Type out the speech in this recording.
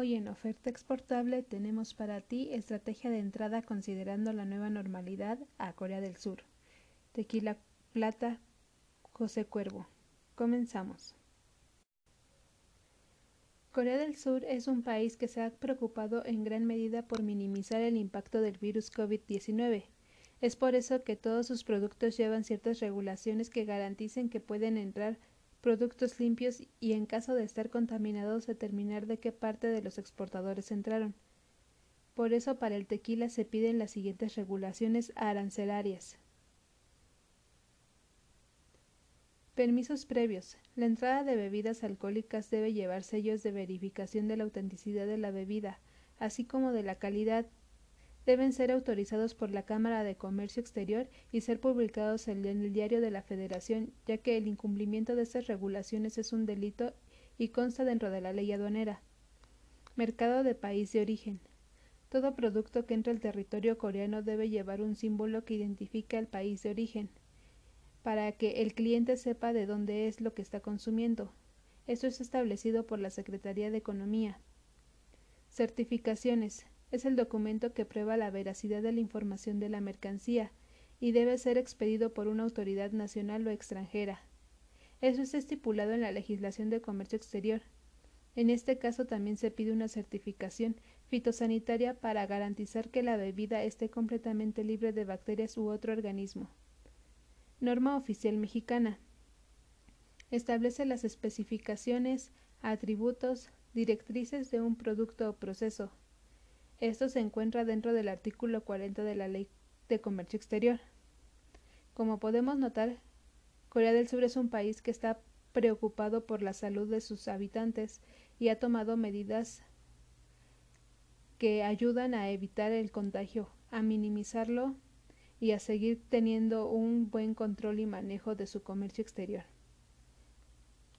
Hoy en Oferta Exportable tenemos para ti estrategia de entrada considerando la nueva normalidad a Corea del Sur. Tequila Plata, José Cuervo. Comenzamos. Corea del Sur es un país que se ha preocupado en gran medida por minimizar el impacto del virus COVID-19. Es por eso que todos sus productos llevan ciertas regulaciones que garanticen que pueden entrar productos limpios y en caso de estar contaminados determinar de qué parte de los exportadores entraron. Por eso para el tequila se piden las siguientes regulaciones arancelarias. Permisos previos. La entrada de bebidas alcohólicas debe llevar sellos de verificación de la autenticidad de la bebida, así como de la calidad, deben ser autorizados por la Cámara de Comercio Exterior y ser publicados en el Diario de la Federación, ya que el incumplimiento de estas regulaciones es un delito y consta dentro de la ley aduanera. Mercado de país de origen. Todo producto que entre al territorio coreano debe llevar un símbolo que identifique al país de origen, para que el cliente sepa de dónde es lo que está consumiendo. Esto es establecido por la Secretaría de Economía. Certificaciones es el documento que prueba la veracidad de la información de la mercancía y debe ser expedido por una autoridad nacional o extranjera. Eso está estipulado en la legislación de comercio exterior. En este caso también se pide una certificación fitosanitaria para garantizar que la bebida esté completamente libre de bacterias u otro organismo. Norma oficial mexicana. Establece las especificaciones, atributos, directrices de un producto o proceso, esto se encuentra dentro del artículo 40 de la Ley de Comercio Exterior. Como podemos notar, Corea del Sur es un país que está preocupado por la salud de sus habitantes y ha tomado medidas que ayudan a evitar el contagio, a minimizarlo y a seguir teniendo un buen control y manejo de su comercio exterior.